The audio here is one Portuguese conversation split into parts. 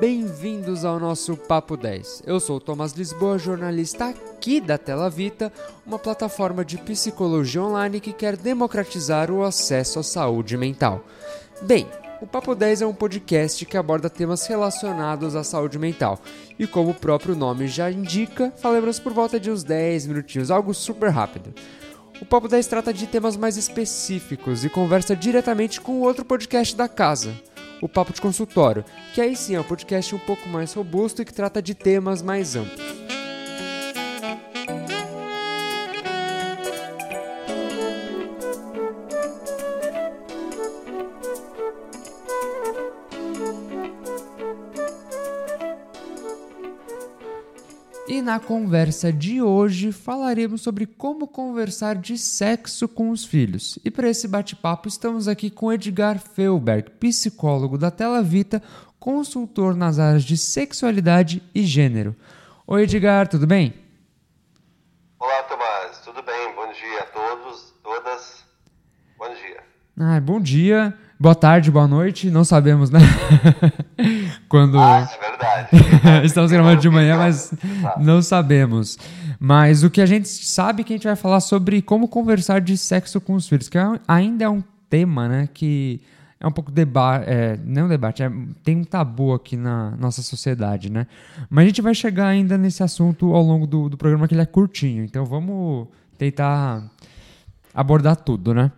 bem-vindos ao nosso Papo 10. Eu sou Thomas Lisboa, jornalista aqui da Tela Vita, uma plataforma de psicologia online que quer democratizar o acesso à saúde mental. Bem, o Papo 10 é um podcast que aborda temas relacionados à saúde mental. E como o próprio nome já indica, falaremos por volta de uns 10 minutinhos, algo super rápido. O Papo 10 trata de temas mais específicos e conversa diretamente com outro podcast da casa, o Papo de Consultório, que aí sim é um podcast um pouco mais robusto e que trata de temas mais amplos. E na conversa de hoje falaremos sobre como conversar de sexo com os filhos. E para esse bate-papo estamos aqui com Edgar Felberg, psicólogo da Tela Vita, consultor nas áreas de sexualidade e gênero. Oi Edgar, tudo bem? Olá Tomás, tudo bem? Bom dia a todos, todas. Bom dia. Ah, bom dia, boa tarde, boa noite, não sabemos, né? Quando... Ah, é verdade. Estamos gravando de manhã, mas não sabemos. Mas o que a gente sabe é que a gente vai falar sobre como conversar de sexo com os filhos, que é ainda é um tema, né, que é um pouco debate, é, não debate, é, tem um tabu aqui na nossa sociedade, né? Mas a gente vai chegar ainda nesse assunto ao longo do, do programa, que ele é curtinho, então vamos tentar abordar tudo, né?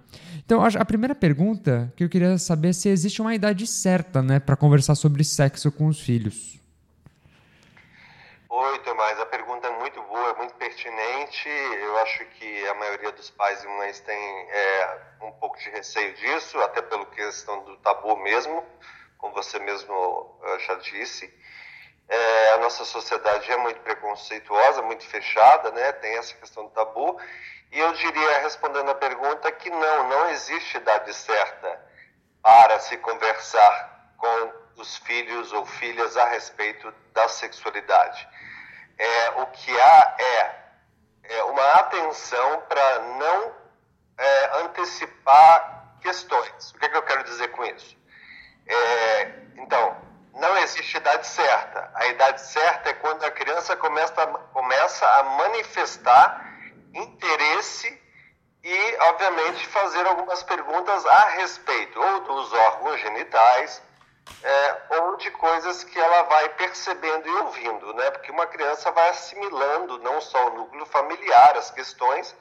Então, a primeira pergunta que eu queria saber é se existe uma idade certa, né, para conversar sobre sexo com os filhos. Oi, Tomás, a pergunta é muito boa, é muito pertinente. Eu acho que a maioria dos pais e mães tem é, um pouco de receio disso, até pela questão do tabu mesmo, como você mesmo eh, já disse. É, nossa sociedade é muito preconceituosa, muito fechada, né? Tem essa questão do tabu. E eu diria, respondendo a pergunta, que não, não existe idade certa para se conversar com os filhos ou filhas a respeito da sexualidade. É, o que há é, é uma atenção para não é, antecipar questões. O que, é que, eu quero dizer com isso? É, então, não existe idade certa. A idade certa é quando a criança começa, começa a manifestar interesse e, obviamente, fazer algumas perguntas a respeito ou dos órgãos genitais é, ou de coisas que ela vai percebendo e ouvindo, né? Porque uma criança vai assimilando não só o núcleo familiar, as questões,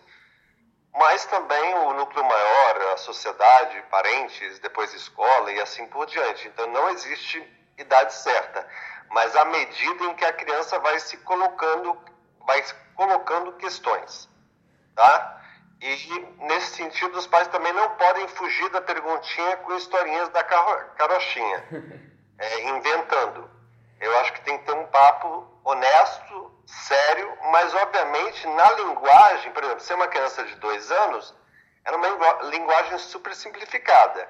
mas também o núcleo maior, a sociedade, parentes, depois escola e assim por diante. Então não existe idade certa, mas à medida em que a criança vai se colocando, vai colocando questões tá? E nesse sentido, os pais também não podem fugir da perguntinha com historinhas da carochinha, é, inventando. Eu acho que tem que ter um papo honesto, sério, mas obviamente na linguagem, por exemplo, se é uma criança de dois anos, é uma linguagem super simplificada.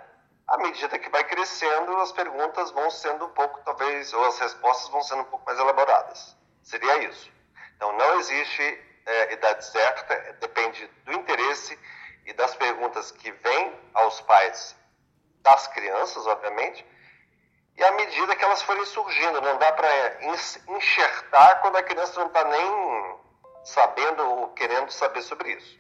À medida que vai crescendo, as perguntas vão sendo um pouco, talvez, ou as respostas vão sendo um pouco mais elaboradas. Seria isso. Então, não existe é, idade certa, depende do interesse e das perguntas que vêm aos pais das crianças, obviamente, e à medida que elas forem surgindo. Não dá para enxertar quando a criança não está nem sabendo ou querendo saber sobre isso.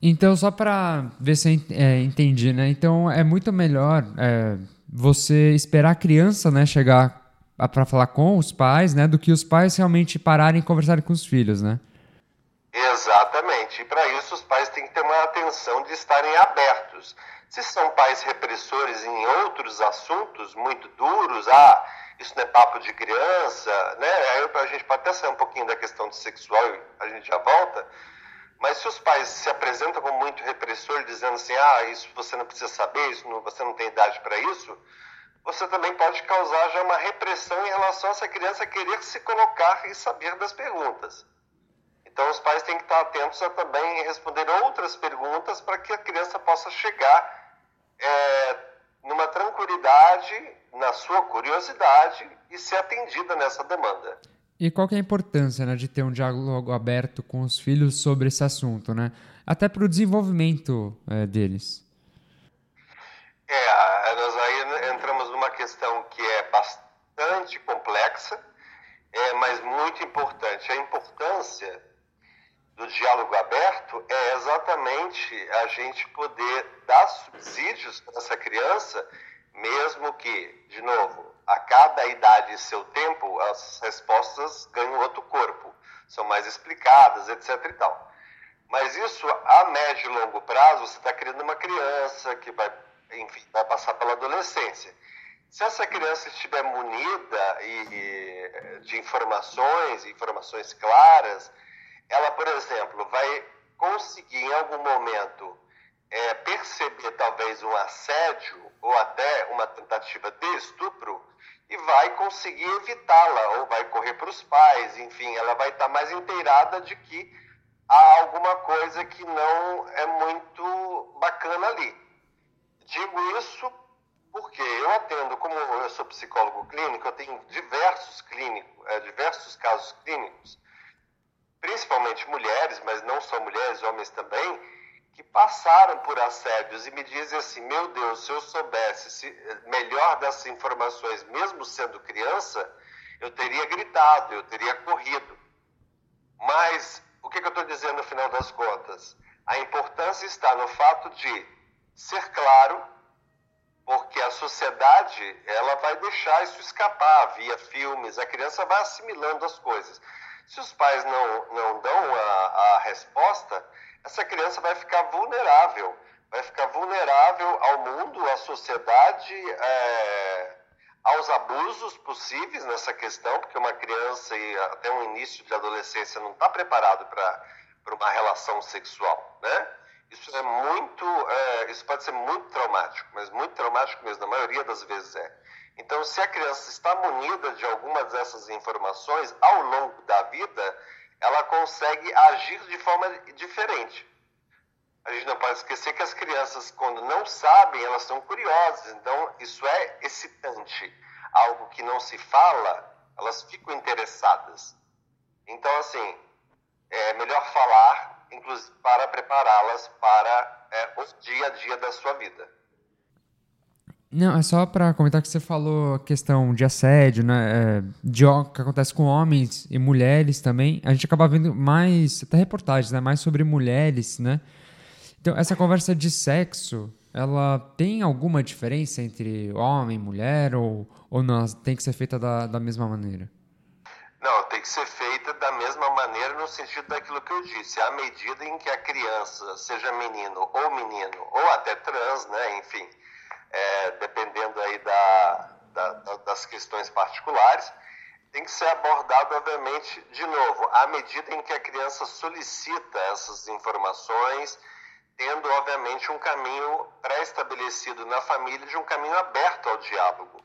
Então, só para ver se eu é, entendi, né? Então, é muito melhor é, você esperar a criança né, chegar para falar com os pais, né? Do que os pais realmente pararem e conversarem com os filhos, né? Exatamente. E para isso os pais têm que ter uma atenção de estarem abertos. Se são pais repressores em outros assuntos muito duros, ah, isso não é papo de criança, né? Aí a gente pode até sair um pouquinho da questão de sexual a gente já volta. Mas se os pais se apresentam como muito repressor, dizendo assim, ah, isso você não precisa saber, isso não, você não tem idade para isso, você também pode causar já uma repressão em relação a essa criança querer se colocar e saber das perguntas. Então, os pais têm que estar atentos a também responder outras perguntas para que a criança possa chegar é, numa tranquilidade, na sua curiosidade e ser atendida nessa demanda. E qual que é a importância né, de ter um diálogo aberto com os filhos sobre esse assunto, né? Até para o desenvolvimento é, deles. É, nós aí entramos numa questão que é bastante complexa, é, mas muito importante. A importância do diálogo aberto é exatamente a gente poder dar subsídios para essa criança, mesmo que, de novo, a cada idade e seu tempo, as respostas ganham outro corpo, são mais explicadas, etc. e tal. Mas isso, a médio e longo prazo, você está criando uma criança que vai, enfim, vai passar pela adolescência. Se essa criança estiver munida e, de informações, informações claras, ela, por exemplo, vai conseguir em algum momento é, perceber talvez um assédio ou até uma tentativa de estupro e vai conseguir evitá-la ou vai correr para os pais, enfim, ela vai estar mais inteirada de que há alguma coisa que não é muito bacana ali. Digo isso porque eu atendo, como eu sou psicólogo clínico, eu tenho diversos clínicos, é, diversos casos clínicos principalmente mulheres, mas não só mulheres, homens também, que passaram por assédios e me dizem assim: meu Deus, se eu soubesse se, melhor dessas informações, mesmo sendo criança, eu teria gritado, eu teria corrido. Mas o que, que eu estou dizendo no final das contas? A importância está no fato de ser claro, porque a sociedade ela vai deixar isso escapar via filmes, a criança vai assimilando as coisas. Se os pais não, não dão a, a resposta, essa criança vai ficar vulnerável, vai ficar vulnerável ao mundo, à sociedade, é, aos abusos possíveis nessa questão, porque uma criança até um início de adolescência não está preparado para uma relação sexual, né? Isso é muito, é, isso pode ser muito traumático, mas muito traumático mesmo, na maioria das vezes é. Então, se a criança está munida de algumas dessas informações ao longo da vida, ela consegue agir de forma diferente. A gente não pode esquecer que as crianças, quando não sabem, elas são curiosas. Então, isso é excitante. Algo que não se fala, elas ficam interessadas. Então, assim, é melhor falar, inclusive para prepará-las para é, o dia a dia da sua vida. Não, é só para comentar que você falou a questão de assédio, né? É, de que acontece com homens e mulheres também. A gente acaba vendo mais, até reportagens, né? Mais sobre mulheres, né? Então, essa conversa de sexo, ela tem alguma diferença entre homem e mulher ou, ou não? Tem que ser feita da, da mesma maneira? Não, tem que ser feita da mesma maneira no sentido daquilo que eu disse. À medida em que a criança, seja menino ou menino, ou até trans, né? Enfim é, dependendo aí da, da, das questões particulares, tem que ser abordado, obviamente, de novo, à medida em que a criança solicita essas informações, tendo, obviamente, um caminho pré-estabelecido na família de um caminho aberto ao diálogo.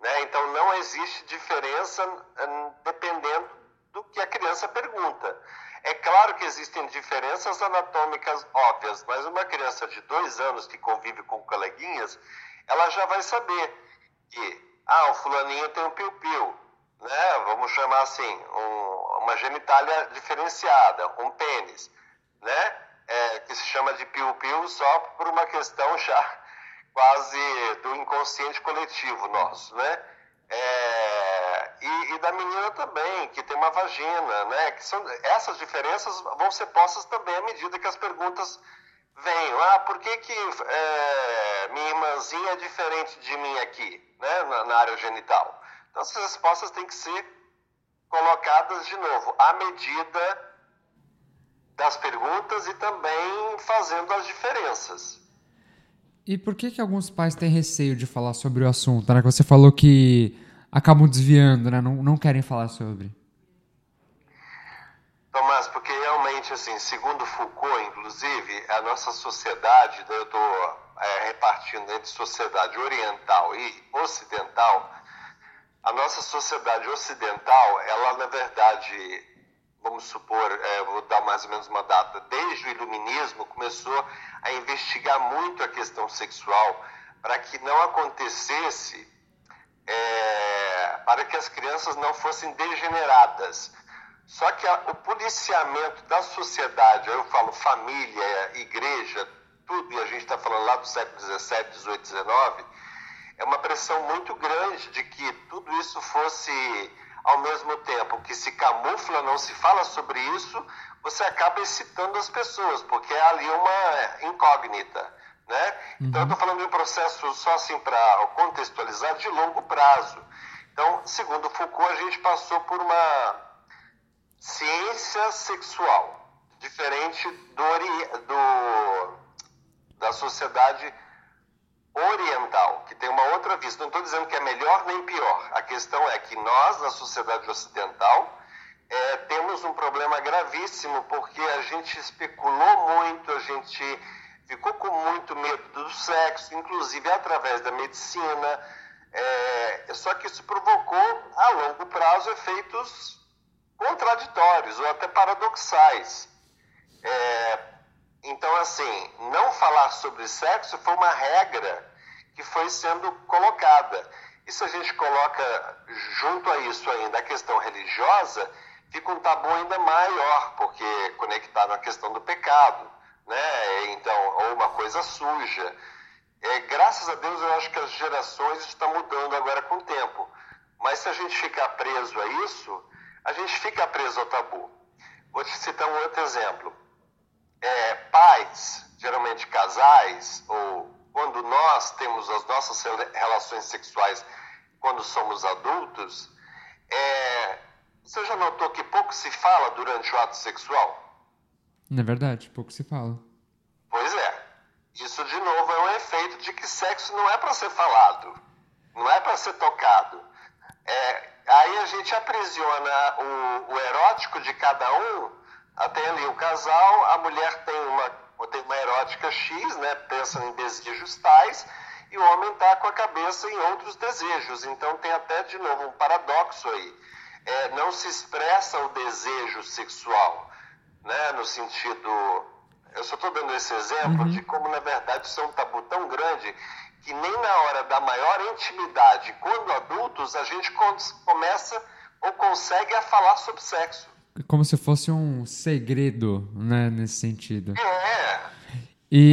Né? Então, não existe diferença hum, dependendo do que a criança pergunta. É claro que existem diferenças anatômicas óbvias, mas uma criança de dois anos que convive com coleguinhas, ela já vai saber que, ah, o fulaninho tem um piu-piu, né? Vamos chamar assim, um, uma genitália diferenciada, um pênis, né? É, que se chama de piu-piu só por uma questão já quase do inconsciente coletivo nosso, né? É, e, e, da menina também, que tem uma vagina, né? Que são, essas diferenças vão ser postas também à medida que as perguntas venham. Ah, por que, que é, minha irmãzinha é diferente de mim aqui, né? Na, na, área genital? Então, essas respostas têm que ser colocadas de novo à medida das perguntas e também fazendo as diferenças. E por que, que alguns pais têm receio de falar sobre o assunto? Né? Você falou que acabam desviando, né? não, não querem falar sobre. Tomás, porque realmente, assim, segundo Foucault, inclusive, a nossa sociedade, eu estou é, repartindo entre sociedade oriental e ocidental, a nossa sociedade ocidental, ela, na verdade, vamos supor, é, vou dar mais ou menos uma data, desde o iluminismo começou a investigar muito a questão sexual para que não acontecesse, é, para que as crianças não fossem degeneradas. Só que a, o policiamento da sociedade, eu falo família, igreja, tudo, e a gente está falando lá do século XVII, XVIII, XIX, é uma pressão muito grande de que tudo isso fosse ao mesmo tempo que se camufla, não se fala sobre isso, você acaba excitando as pessoas, porque é ali uma incógnita. Né? Uhum. Então, eu estou falando de um processo, só assim para contextualizar, de longo prazo. Então, segundo Foucault, a gente passou por uma ciência sexual, diferente do, do da sociedade oriental, que tem uma outra vista. Não estou dizendo que é melhor nem pior. A questão é que nós, na sociedade ocidental, é, temos um problema gravíssimo porque a gente especulou muito, a gente ficou com muito medo do sexo, inclusive através da medicina. É, só que isso provocou, a longo prazo, efeitos contraditórios ou até paradoxais. É, então, assim, não falar sobre sexo foi uma regra que foi sendo colocada. E se a gente coloca junto a isso ainda a questão religiosa, fica um tabu ainda maior, porque conectado à questão do pecado, né? Então, ou uma coisa suja. É, graças a Deus, eu acho que as gerações estão mudando agora com o tempo. Mas se a gente ficar preso a isso, a gente fica preso ao tabu. Vou te citar um outro exemplo é, pais, geralmente casais, ou quando nós temos as nossas relações sexuais quando somos adultos, é, você já notou que pouco se fala durante o ato sexual? É verdade, pouco se fala. Pois é. Isso, de novo, é um efeito de que sexo não é para ser falado, não é para ser tocado. É, aí a gente aprisiona o, o erótico de cada um até ali o casal, a mulher tem uma, tem uma erótica X, né, pensa em desejos tais, e o homem está com a cabeça em outros desejos. Então tem até, de novo, um paradoxo aí. É, não se expressa o desejo sexual, né, no sentido... Eu só estou dando esse exemplo uhum. de como, na verdade, isso é um tabu tão grande que nem na hora da maior intimidade, quando adultos, a gente começa ou consegue a falar sobre sexo como se fosse um segredo, né, nesse sentido. É. E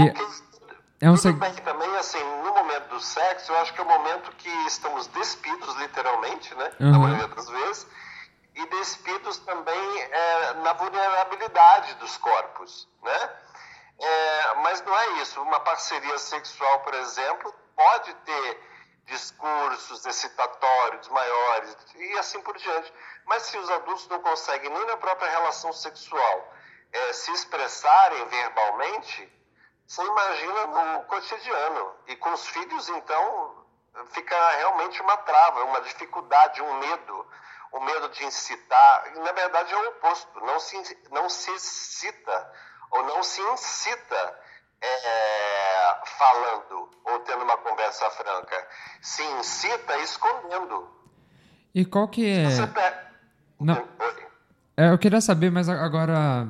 é um segredo. também, assim, no momento do sexo, eu acho que é o momento que estamos despidos, literalmente, né, uhum. na maioria das vezes, e despidos também é, na vulnerabilidade dos corpos, né? É, mas não é isso. Uma parceria sexual, por exemplo, pode ter discursos excitatórios maiores e assim por diante. Mas se os adultos não conseguem nem na própria relação sexual é, se expressarem verbalmente, você imagina no cotidiano. E com os filhos, então, fica realmente uma trava, uma dificuldade, um medo. O medo de incitar. Na verdade, é o oposto. Não se, não se cita ou não se incita é, falando ou tendo uma conversa franca. Se incita escondendo. E qual que é... Você não. É, eu queria saber, mas agora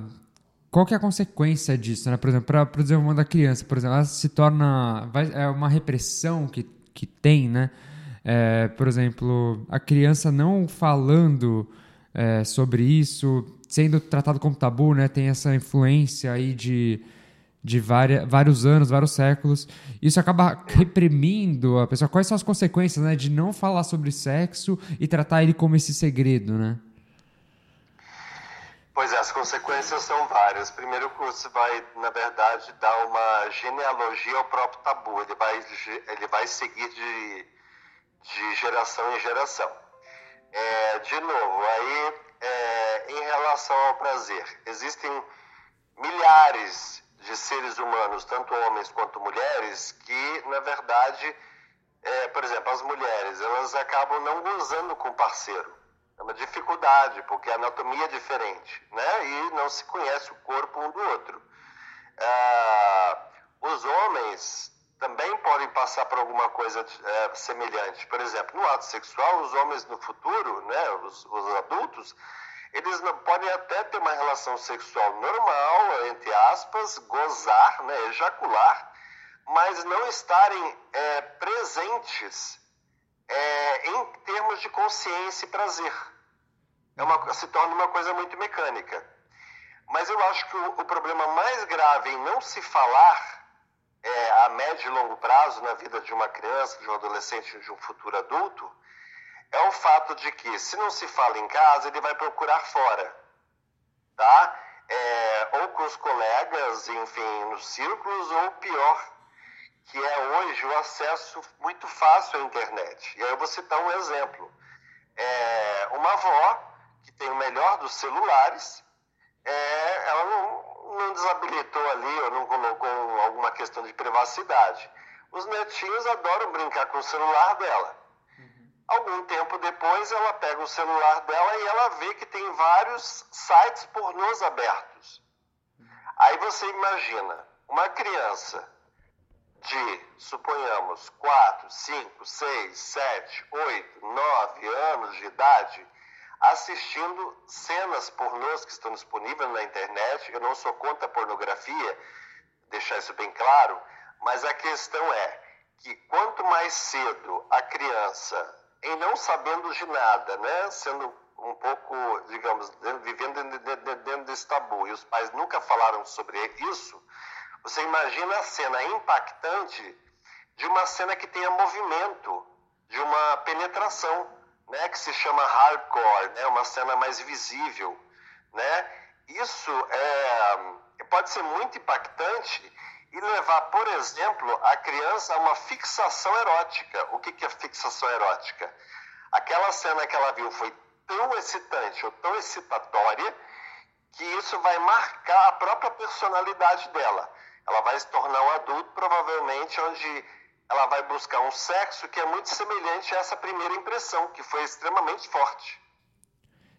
qual que é a consequência disso, né? Por exemplo, para o desenvolvimento da criança, por exemplo, ela se torna vai, é uma repressão que, que tem, né? É, por exemplo, a criança não falando é, sobre isso, sendo tratado como tabu, né? Tem essa influência aí de de várias, vários anos, vários séculos. Isso acaba reprimindo a pessoa. Quais são as consequências, né, de não falar sobre sexo e tratar ele como esse segredo, né? Pois é, as consequências são várias. Primeiro, você vai, na verdade, dar uma genealogia ao próprio tabu. Ele vai, ele vai seguir de, de geração em geração. É, de novo, aí, é, em relação ao prazer, existem milhares de seres humanos, tanto homens quanto mulheres, que, na verdade, é, por exemplo, as mulheres, elas acabam não gozando com o parceiro. É uma dificuldade, porque a anatomia é diferente, né? E não se conhece o corpo um do outro. Ah, os homens também podem passar por alguma coisa é, semelhante. Por exemplo, no ato sexual, os homens no futuro, né, os, os adultos, eles não, podem até ter uma relação sexual normal, entre aspas, gozar, né, ejacular, mas não estarem é, presentes é, em termos de consciência e prazer. É uma, se torna uma coisa muito mecânica. Mas eu acho que o, o problema mais grave em não se falar a médio de longo prazo na vida de uma criança, de um adolescente, de um futuro adulto, é o fato de que se não se fala em casa, ele vai procurar fora, tá? É, ou com os colegas, enfim, nos círculos, ou pior, que é hoje o acesso muito fácil à internet. E aí eu vou citar um exemplo. É, uma avó que tem o melhor dos celulares, é, ela não, não desabilitou ali ou não colocou alguma questão de privacidade. Os netinhos adoram brincar com o celular dela. Uhum. Algum tempo depois, ela pega o celular dela e ela vê que tem vários sites pornôs abertos. Uhum. Aí você imagina uma criança de, suponhamos, 4, 5, 6, 7, 8, 9 anos de idade assistindo cenas pornôs que estão disponíveis na internet. Eu não sou contra a pornografia, deixar isso bem claro, mas a questão é que quanto mais cedo a criança, em não sabendo de nada, né, sendo um pouco, digamos, vivendo dentro desse tabu, e os pais nunca falaram sobre isso, você imagina a cena impactante de uma cena que tenha movimento, de uma penetração, né, que se chama hardcore, né, uma cena mais visível, né? Isso é, pode ser muito impactante e levar, por exemplo, a criança a uma fixação erótica. O que, que é fixação erótica? Aquela cena que ela viu foi tão excitante ou tão excitatória que isso vai marcar a própria personalidade dela. Ela vai se tornar um adulto, provavelmente, onde ela vai buscar um sexo que é muito semelhante a essa primeira impressão, que foi extremamente forte.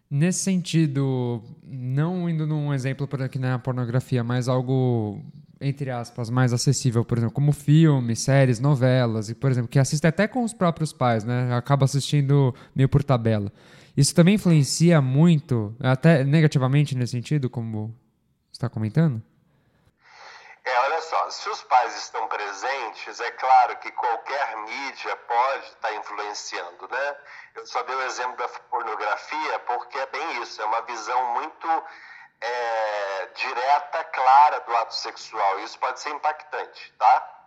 Nesse sentido, não indo num exemplo por aqui na pornografia, mas algo entre aspas mais acessível, por exemplo, como filmes, séries, novelas, e por exemplo, que assiste até com os próprios pais, né? Acaba assistindo meio por tabela. Isso também influencia muito, até negativamente nesse sentido, como está comentando? Só, se os pais estão presentes, é claro que qualquer mídia pode estar tá influenciando, né? Eu só dei o exemplo da pornografia porque é bem isso, é uma visão muito é, direta, clara do ato sexual. Isso pode ser impactante, tá?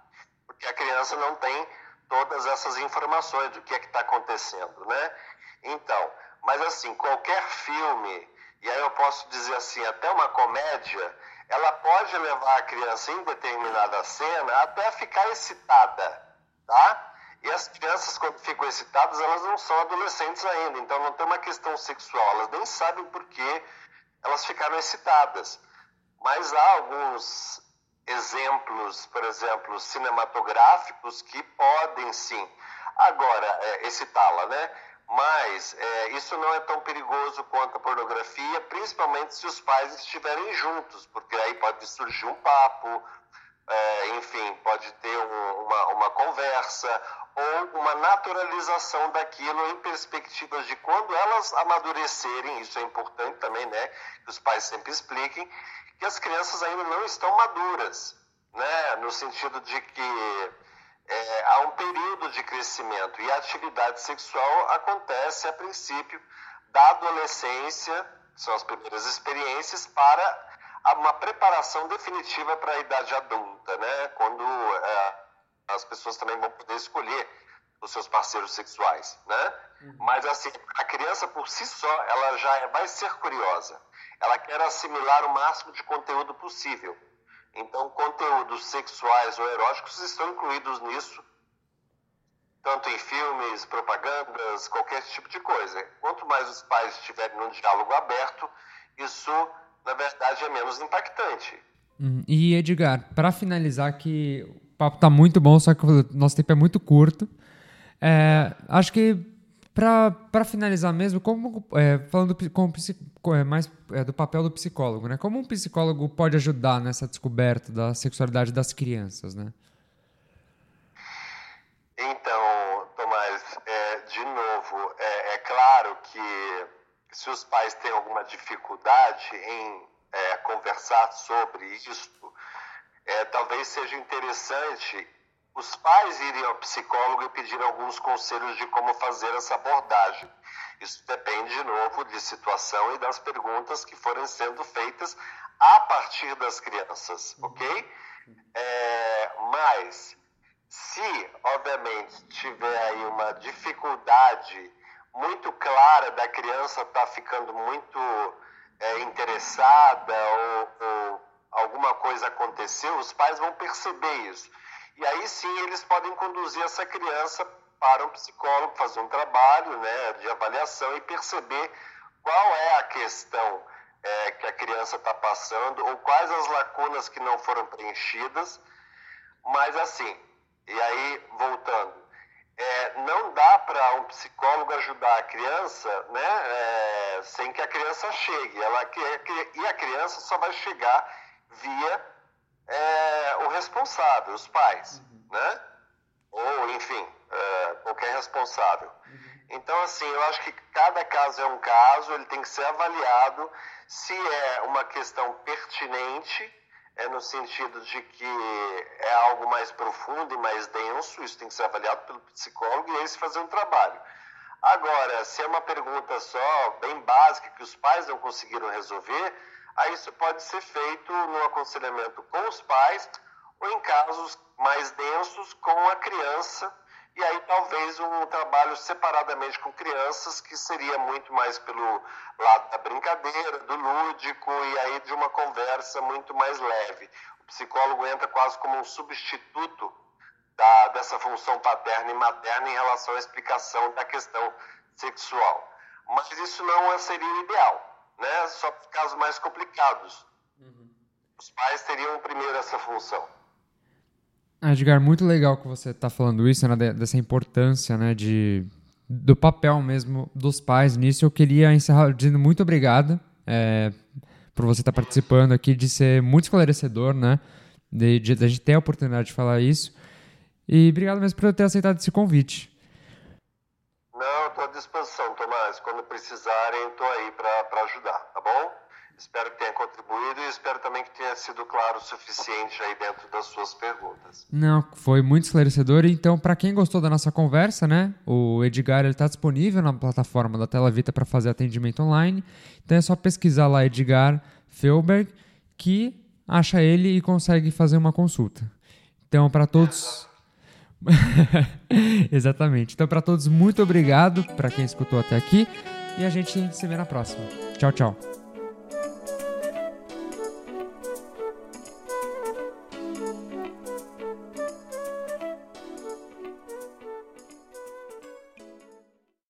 Porque a criança não tem todas essas informações do que é que está acontecendo, né? Então, mas assim, qualquer filme, e aí eu posso dizer assim, até uma comédia, ela pode levar a criança em determinada cena até ficar excitada, tá? E as crianças, quando ficam excitadas, elas não são adolescentes ainda, então não tem uma questão sexual, elas nem sabem por que elas ficaram excitadas. Mas há alguns exemplos, por exemplo, cinematográficos que podem sim, agora, é, excitá-la, né? Mas é, isso não é tão perigoso quanto a pornografia, principalmente se os pais estiverem juntos, porque aí pode surgir um papo, é, enfim, pode ter um, uma, uma conversa ou uma naturalização daquilo em perspectivas de quando elas amadurecerem, isso é importante também, né, que os pais sempre expliquem, que as crianças ainda não estão maduras, né, no sentido de que é, há um período de crescimento e a atividade sexual acontece a princípio da adolescência, são as primeiras experiências, para uma preparação definitiva para a idade adulta, né? quando é, as pessoas também vão poder escolher os seus parceiros sexuais. Né? Uhum. Mas assim, a criança por si só, ela já é, vai ser curiosa. Ela quer assimilar o máximo de conteúdo possível. Então, conteúdos sexuais ou eróticos estão incluídos nisso, tanto em filmes, propagandas, qualquer tipo de coisa. Quanto mais os pais estiverem num diálogo aberto, isso, na verdade, é menos impactante. Hum, e, Edgar, para finalizar, que o papo está muito bom, só que o nosso tempo é muito curto. É, acho que para finalizar mesmo, como é, falando com, é, mais é, do papel do psicólogo, né? Como um psicólogo pode ajudar nessa descoberta da sexualidade das crianças, né? Então, Tomás, é, de novo, é, é, claro que se os pais têm alguma dificuldade em conversar sobre isso, talvez seja interessante os pais irem ao psicólogo e pedir alguns conselhos de como fazer essa abordagem. Isso depende, de novo, de situação e das perguntas que forem sendo feitas a partir das crianças, ok? É, mas Se, obviamente, tiver aí uma dificuldade muito clara da criança estar tá ficando muito é, interessada ou, ou alguma coisa aconteceu, os pais vão perceber isso. E aí sim eles podem conduzir essa criança para um psicólogo, fazer um trabalho né, de avaliação e perceber qual é a questão é, que a criança está passando ou quais as lacunas que não foram preenchidas. Mas assim, e aí voltando, é, não dá para um psicólogo ajudar a criança né, é, sem que a criança chegue. Ela, e a criança só vai chegar via é, o responsável, os pais, uhum. né? Ou, enfim, é, qualquer responsável. Uhum. Então, assim, eu acho que cada caso é um caso, ele tem que ser avaliado se é uma questão pertinente, é no sentido de que é algo mais profundo e mais denso, isso tem que ser avaliado pelo psicólogo e aí se fazer um trabalho. Agora, se é uma pergunta só, bem básica, que os pais não conseguiram resolver, aí isso pode ser feito no aconselhamento com os pais ou em casos mais densos com a criança e aí talvez um trabalho separadamente com crianças que seria muito mais pelo lado da brincadeira, do lúdico e aí de uma conversa muito mais leve. O psicólogo entra quase como um substituto da, dessa função paterna e materna em relação à explicação da questão sexual. Mas isso não seria o ideal né? Só para casos mais complicados. Uhum. Os pais teriam primeiro essa função. Ah, Edgar, muito legal que você está falando isso, né, dessa importância, né, de, do papel mesmo dos pais nisso. Eu queria encerrar dizendo muito obrigado é, por você estar tá participando aqui, de ser muito esclarecedor, né, de, de, de a gente ter a oportunidade de falar isso. E obrigado mesmo por ter aceitado esse convite. À disposição, Tomás. Quando precisarem, estou aí para ajudar, tá bom? Espero que tenha contribuído e espero também que tenha sido claro o suficiente aí dentro das suas perguntas. Não, foi muito esclarecedor. Então, para quem gostou da nossa conversa, né, o Edgar está disponível na plataforma da Tela Vita para fazer atendimento online. Então é só pesquisar lá Edgar Felberg que acha ele e consegue fazer uma consulta. Então, para todos Exatamente. Então, para todos, muito obrigado para quem escutou até aqui e a gente se vê na próxima. Tchau, tchau.